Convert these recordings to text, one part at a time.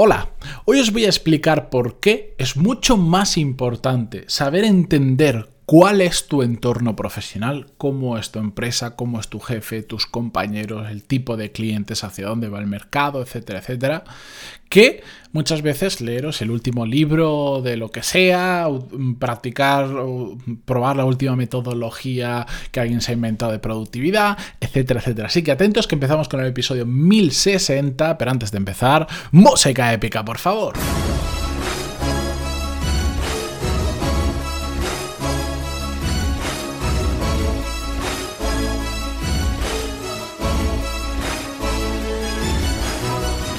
Hola, hoy os voy a explicar por qué es mucho más importante saber entender cuál es tu entorno profesional, cómo es tu empresa, cómo es tu jefe, tus compañeros, el tipo de clientes, hacia dónde va el mercado, etcétera, etcétera, que muchas veces leeros el último libro de lo que sea, practicar o probar la última metodología que alguien se ha inventado de productividad, etcétera, etcétera. Así que atentos que empezamos con el episodio 1060, pero antes de empezar, música épica, por favor.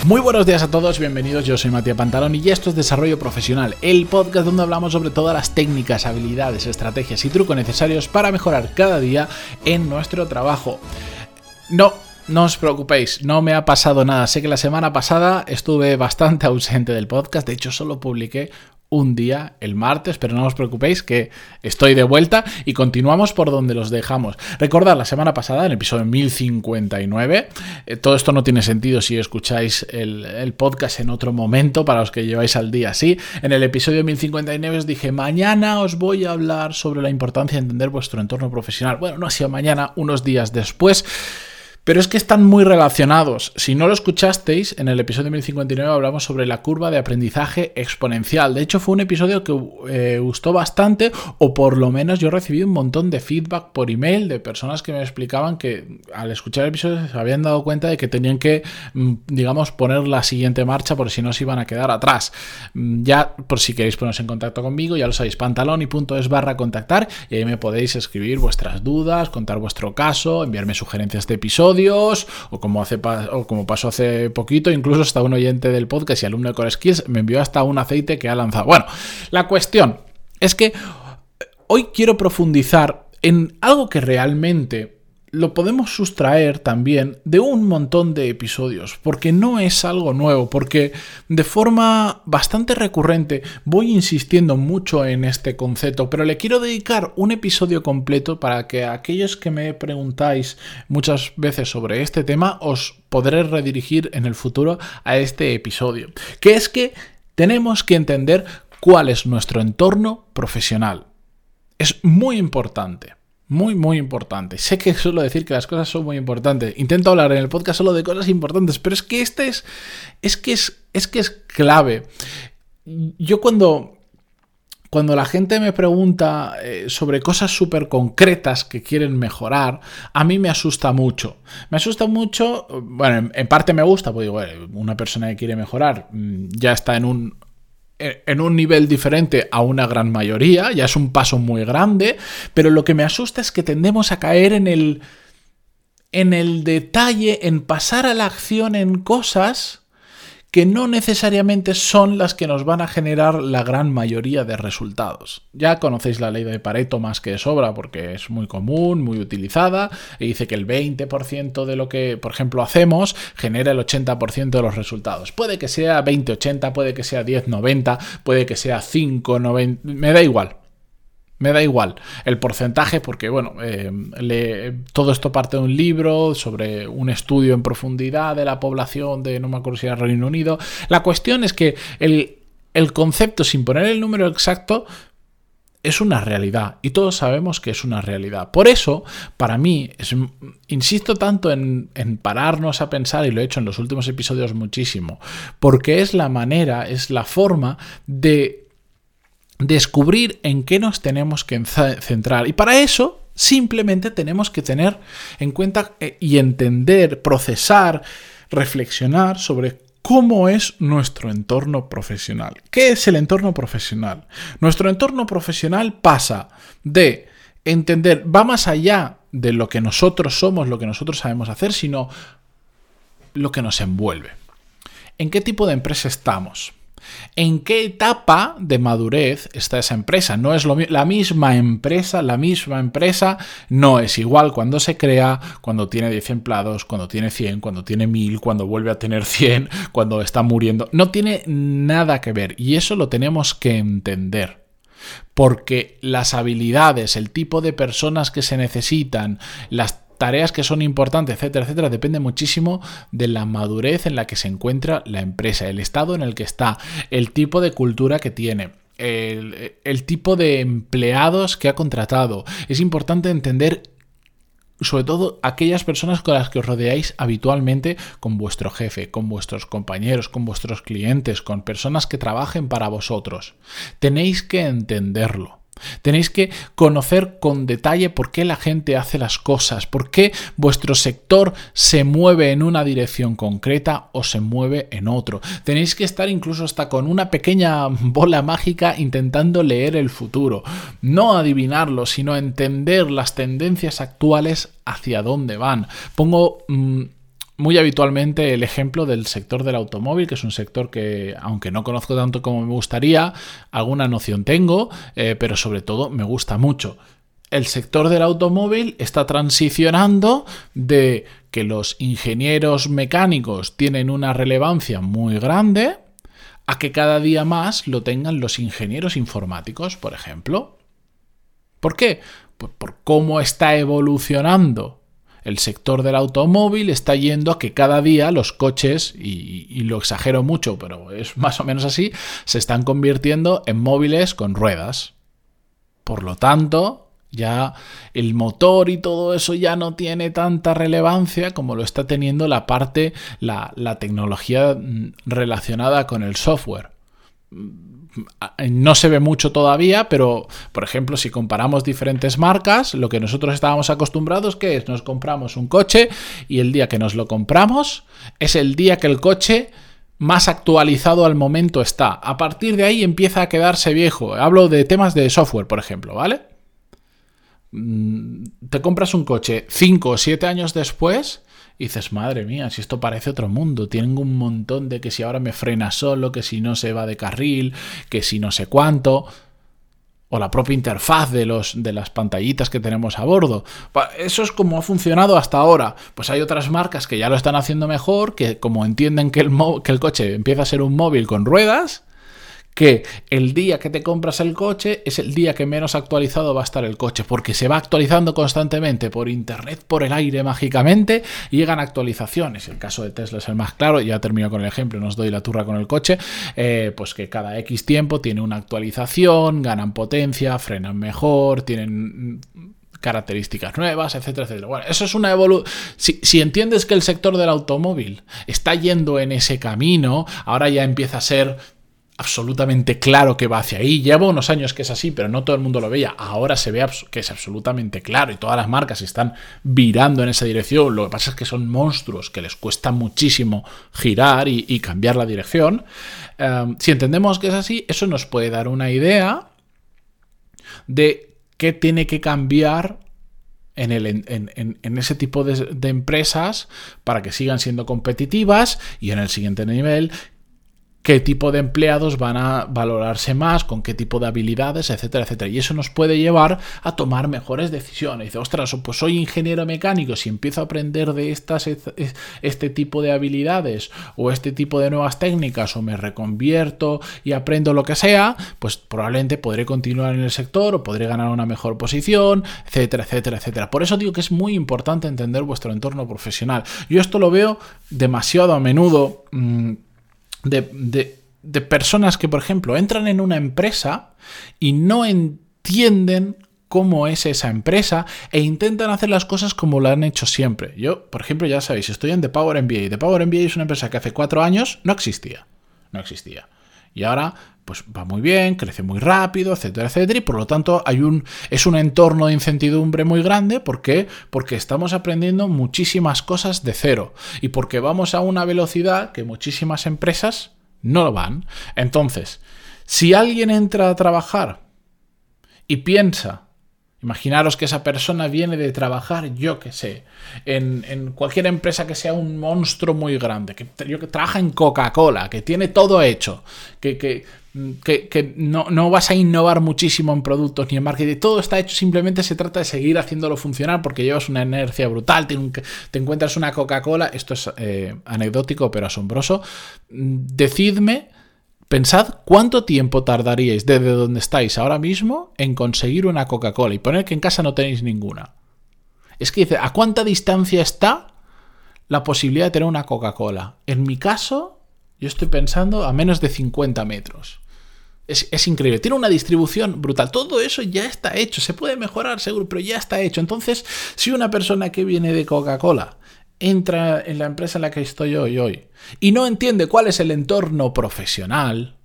Muy buenos días a todos, bienvenidos, yo soy Matías Pantalón y esto es Desarrollo Profesional, el podcast donde hablamos sobre todas las técnicas, habilidades, estrategias y trucos necesarios para mejorar cada día en nuestro trabajo. No, no os preocupéis, no me ha pasado nada. Sé que la semana pasada estuve bastante ausente del podcast, de hecho solo publiqué un día el martes, pero no os preocupéis que estoy de vuelta y continuamos por donde los dejamos. Recordad, la semana pasada, en el episodio 1059, eh, todo esto no tiene sentido si escucháis el, podcast en otro momento, para los que lleváis al día así. En el episodio 1059 os dije, mañana os voy a hablar sobre la importancia de entender vuestro entorno profesional. Bueno, no ha sido mañana, unos días después. Pero es que están muy relacionados. Si no lo escuchasteis, en el episodio 1059 hablamos sobre la curva de aprendizaje exponencial. De hecho, fue un episodio que eh, gustó bastante, o por lo menos yo recibí un montón de feedback por email de personas que me explicaban que al escuchar el episodio se habían dado cuenta de que tenían que, mm, digamos, poner la siguiente marcha por si no se iban a quedar atrás. Mm, ya, por si queréis poneros en contacto conmigo, ya lo sabéis, pantaloni.es barra contactar y ahí me podéis escribir vuestras dudas, contar vuestro caso, enviarme sugerencias de episodio o como, hace, o como pasó hace poquito, incluso hasta un oyente del podcast y alumno de Core Skills me envió hasta un aceite que ha lanzado. Bueno, la cuestión es que hoy quiero profundizar en algo que realmente lo podemos sustraer también de un montón de episodios, porque no es algo nuevo, porque de forma bastante recurrente voy insistiendo mucho en este concepto, pero le quiero dedicar un episodio completo para que aquellos que me preguntáis muchas veces sobre este tema os podré redirigir en el futuro a este episodio, que es que tenemos que entender cuál es nuestro entorno profesional. Es muy importante. Muy, muy importante. Sé que suelo decir que las cosas son muy importantes. Intento hablar en el podcast solo de cosas importantes, pero es que este es. Es que es, es que es clave. Yo cuando. Cuando la gente me pregunta eh, sobre cosas súper concretas que quieren mejorar, a mí me asusta mucho. Me asusta mucho, bueno, en, parte me gusta, porque digo, una persona que quiere mejorar mm, ya está en un en un nivel diferente a una gran mayoría, ya es un paso muy grande, pero lo que me asusta es que tendemos a caer en el en el detalle, en pasar a la acción en cosas que no necesariamente son las que nos van a generar la gran mayoría de resultados. Ya conocéis la ley de Pareto más que de sobra porque es muy común, muy utilizada, y dice que el 20% de lo que, por ejemplo, hacemos genera el 80% de los resultados. Puede que sea 20-80, puede que sea 10-90, puede que sea 5-90, me da igual. Me da igual el porcentaje porque, bueno, eh, todo esto parte de un libro sobre un estudio en profundidad de la población de, no me acuerdo si era Reino Unido. La cuestión es que el, el concepto, sin poner el número exacto, es una realidad y todos sabemos que es una realidad. Por eso, para mí, insisto tanto en, en, pararnos a pensar, y lo he hecho en los últimos episodios muchísimo, porque es la manera, es la forma de descubrir en qué nos tenemos que centrar. Y para eso simplemente tenemos que tener en cuenta eh, y entender, procesar, reflexionar sobre cómo es nuestro entorno profesional. ¿Qué es el entorno profesional? Nuestro entorno profesional pasa de entender, va más allá de lo que nosotros somos, lo que nosotros sabemos hacer, sino lo que nos envuelve. ¿En qué tipo de empresa estamos? ¿En qué etapa de madurez está esa empresa? No es lo, la misma empresa, la misma empresa no es igual cuando se crea, cuando tiene 10 empleados, cuando tiene 100, cuando tiene 1000, cuando vuelve a tener 100, cuando está muriendo. No tiene nada que ver y eso lo tenemos que entender. Porque las habilidades, el tipo de personas que se necesitan, las tareas que son importantes, etcétera, etcétera, depende muchísimo de la madurez en la que se encuentra la empresa, el estado en el que está, el tipo de cultura que tiene. El, tipo de empleados que ha contratado. Es importante entender sobre todo aquellas personas con las que os rodeáis habitualmente, con vuestro jefe, con vuestros compañeros, con vuestros clientes, con personas que trabajen para vosotros. Tenéis que entenderlo. Tenéis que conocer con detalle por qué la gente hace las cosas, por qué vuestro sector se mueve en una dirección concreta o se mueve en otro. Tenéis que estar incluso hasta con una pequeña bola mágica intentando leer el futuro. No adivinarlo, sino entender las tendencias actuales hacia dónde van. Pongo... Mm, muy habitualmente el ejemplo del sector del automóvil, que es un sector que, aunque no conozco tanto como me gustaría, alguna noción tengo, eh, pero sobre todo me gusta mucho. El sector del automóvil está transicionando de que los ingenieros mecánicos tienen una relevancia muy grande a que cada día más lo tengan los ingenieros informáticos, por ejemplo. ¿Por qué? Pues por cómo está evolucionando el sector del automóvil está yendo a que cada día los coches, y, lo exagero mucho, pero es más o menos así, se están convirtiendo en móviles con ruedas. Por lo tanto, ya el motor y todo eso ya no tiene tanta relevancia como lo está teniendo la parte, la, tecnología mm, relacionada con el software no se ve mucho todavía, pero por ejemplo, si comparamos diferentes marcas, lo que nosotros estábamos acostumbrados que es nos compramos un coche y el día que nos lo compramos es el día que el coche más actualizado al momento está. A partir de ahí empieza a quedarse viejo. Hablo de temas de software, por ejemplo, ¿vale? Mm, te compras un coche 5 o 7 años después y dices, madre mía, si esto parece otro mundo, tienen un montón de que si ahora me frena solo, que si no se va de carril, que si no sé cuánto o la propia interfaz de, los, de las pantallitas que tenemos a bordo. Eso es como ha funcionado hasta ahora. Pues hay otras marcas que ya lo están haciendo mejor, que como entienden que el, que el coche empieza a ser un móvil con ruedas, que el día que te compras el coche es el día que menos actualizado va a estar el coche, porque se va actualizando constantemente por internet, por el aire mágicamente, llegan actualizaciones. El caso de Tesla es el más claro, ya termino con el ejemplo, nos doy la turra con el coche, eh, pues que cada X tiempo tiene una actualización, ganan potencia, frenan mejor, tienen características nuevas, etcétera, etcétera. Bueno, eso es una evolución. Si, si, entiendes que el sector del automóvil está yendo en ese camino, ahora ya empieza a ser absolutamente claro que va hacia ahí. Lleva unos años que es así, pero no todo el mundo lo veía. Ahora se ve que es absolutamente claro y todas las marcas están virando en esa dirección. Lo que pasa es que son monstruos que les cuesta muchísimo girar y, cambiar la dirección. Em, si entendemos que es así, eso nos puede dar una idea de qué tiene que cambiar en, ese tipo de, empresas para que sigan siendo competitivas y en el siguiente nivel qué tipo de empleados van a valorarse más, con qué tipo de habilidades, etcétera, etcétera. Y eso nos puede llevar a tomar mejores decisiones. Dice, ostras, pues soy ingeniero mecánico, si empiezo a aprender de estas, este tipo de habilidades o este tipo de nuevas técnicas o me reconvierto y aprendo lo que sea, pues probablemente podré continuar en el sector o podré ganar una mejor posición, etcétera, etcétera, etcétera. Por eso digo que es muy importante entender vuestro entorno profesional. Yo esto lo veo demasiado a menudo. Mm, de, personas que, por ejemplo, entran en una empresa y no entienden cómo es esa empresa e intentan hacer las cosas como lo han hecho siempre. Yo, por ejemplo, ya sabéis, estoy en The Power MBA. The Power MBA es una empresa que hace cuatro años no existía. No existía. Y ahora, pues va muy bien, crece muy rápido, etcétera, etcétera. Y por lo tanto, hay un, es un entorno de incertidumbre muy grande. ¿Por qué? Porque estamos aprendiendo muchísimas cosas de cero. Y porque vamos a una velocidad que muchísimas empresas no lo van. Entonces, si alguien entra a trabajar y piensa Imaginaros que esa persona viene de trabajar, yo que sé, en, cualquier empresa que sea un monstruo muy grande, que, trabaja en Coca-Cola, que tiene todo hecho, que, que, que no, no, vas a innovar muchísimo en productos ni en marketing, todo está hecho, simplemente se trata de seguir haciéndolo funcionar porque llevas una energía brutal, te, encuentras una Coca-Cola, esto es eh, anecdótico pero asombroso, decidme Pensad cuánto tiempo tardaríais desde donde estáis ahora mismo en conseguir una Coca-Cola y poner que en casa no tenéis ninguna. Es que dice, ¿a cuánta distancia está la posibilidad de tener una Coca-Cola? En mi caso, yo estoy pensando a menos de 50 metros. Es, increíble. Tiene una distribución brutal. Todo eso ya está hecho. Se puede mejorar, seguro, pero ya está hecho. Entonces, si una persona que viene de Coca-Cola entra en la empresa en la que estoy hoy, hoy, y no entiende cuál es el entorno profesional,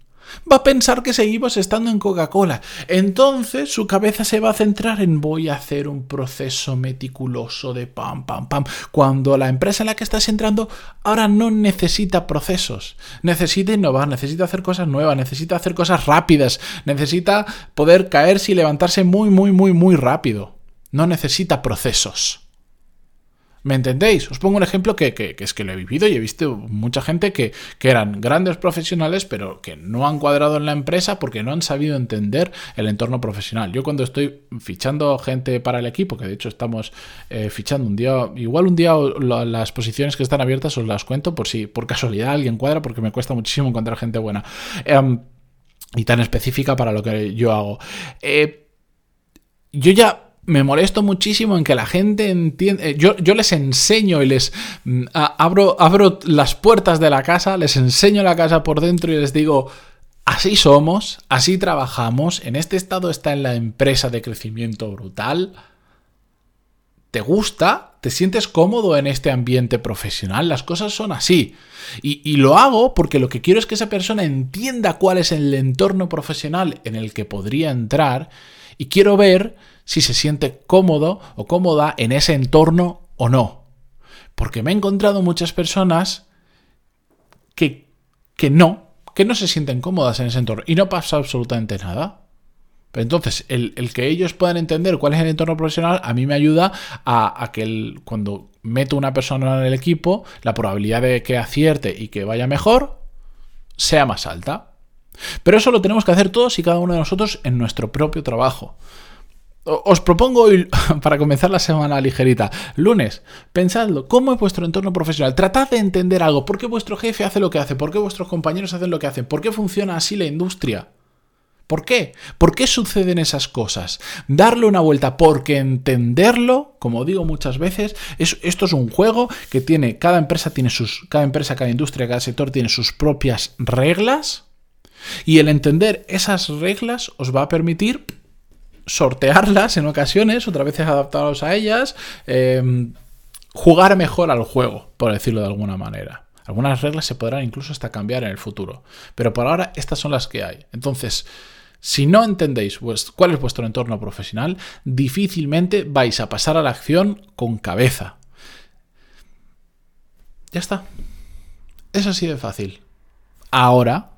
va a pensar que seguimos estando en Coca-Cola. Entonces su cabeza se va a centrar en voy a hacer un proceso meticuloso de pam, pam, pam. Cuando la empresa en la que estás entrando ahora no necesita procesos, necesita innovar, necesita hacer cosas nuevas, necesita hacer cosas rápidas, necesita poder caerse y levantarse muy, muy, muy, muy rápido. No necesita procesos. ¿Me entendéis? Os pongo un ejemplo que, es que lo he vivido y he visto mucha gente que, eran grandes profesionales, pero que no han cuadrado en la empresa porque no han sabido entender el entorno profesional. Yo cuando estoy fichando gente para el equipo, que de hecho estamos eh, fichando un día, igual un día las posiciones que están abiertas os las cuento por si por casualidad alguien cuadra, porque me cuesta muchísimo encontrar gente buena. Em, y tan específica para lo que yo hago. Eh, yo ya me molesto muchísimo en que la gente entienda. Eh, yo, yo, les enseño y les mm, abro, abro las puertas de la casa, les enseño la casa por dentro y les digo. Así somos, así trabajamos, en este estado está en la empresa de crecimiento brutal. ¿Te gusta? ¿Te sientes cómodo en este ambiente profesional? Las cosas son así. Y, y, lo hago porque lo que quiero es que esa persona entienda cuál es el entorno profesional en el que podría entrar y quiero ver si se siente cómodo o cómoda en ese entorno o no. Porque me he encontrado muchas personas que, que no, que no se sienten cómodas en ese entorno y no pasa absolutamente nada. Entonces, el, que ellos puedan entender cuál es el entorno profesional, a mí me ayuda a, que cuando meto una persona en el equipo, la probabilidad de que acierte y que vaya mejor sea más alta. Pero eso lo tenemos que hacer todos y cada uno de nosotros en nuestro propio trabajo. Os propongo hoy, para comenzar la semana ligerita, lunes, pensadlo, ¿cómo es vuestro entorno profesional? Tratad de entender algo, ¿por qué vuestro jefe hace lo que hace? ¿Por qué vuestros compañeros hacen lo que hacen? ¿Por qué funciona así la industria? ¿Por qué? ¿Por qué suceden esas cosas? Darle una vuelta, porque entenderlo, como digo muchas veces, esto es un juego que tiene, cada empresa tiene sus, cada empresa, cada industria, cada sector tiene sus propias reglas, y el entender esas reglas os va a permitir sortearlas en ocasiones, otras veces adaptaros a ellas, em, jugar mejor al juego, por decirlo de alguna manera. Algunas reglas se podrán incluso hasta cambiar en el futuro, pero por ahora estas son las que hay. Entonces, si no entendéis cuál es vuestro entorno profesional, difícilmente vais a pasar a la acción con cabeza. Ya está. Es así de fácil. Ahora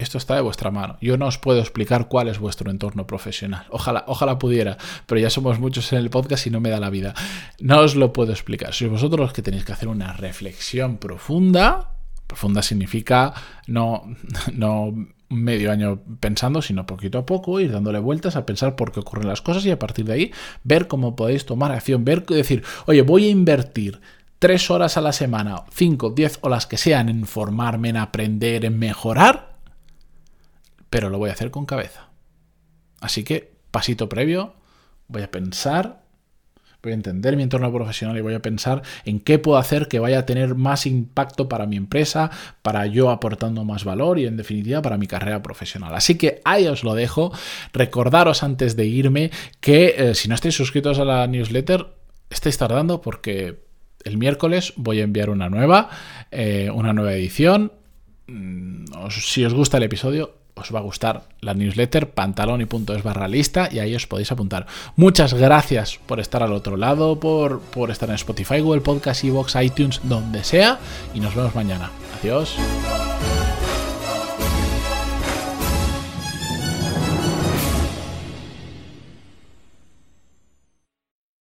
esto está de vuestra mano. Yo no os puedo explicar cuál es vuestro entorno profesional. Ojalá, ojalá pudiera, pero ya somos muchos en el podcast y no me da la vida. No os lo puedo explicar. Sois vosotros los que tenéis que hacer una reflexión profunda. Profunda significa no, no medio año pensando, sino poquito a poco, ir dándole vueltas a pensar por qué ocurren las cosas y a partir de ahí ver cómo podéis tomar acción, ver, decir, oye, voy a invertir tres horas a la semana, cinco, diez o las que sean en formarme, en aprender, en mejorar pero lo voy a hacer con cabeza. Así que, pasito previo, voy a pensar, voy a entender mi entorno profesional y voy a pensar en qué puedo hacer que vaya a tener más impacto para mi empresa, para yo aportando más valor y en definitiva para mi carrera profesional. Así que ahí os lo dejo. Recordaros antes de irme que eh, si no estáis suscritos a la newsletter, estáis tardando porque el miércoles voy a enviar una nueva, eh, una nueva edición. Mm, si os gusta el episodio, os va a gustar la newsletter pantaloni.es barra lista y ahí os podéis apuntar. Muchas gracias por estar al otro lado, por, por estar en Spotify, Google Podcast, Evox, iTunes, donde sea y nos vemos mañana. Adiós.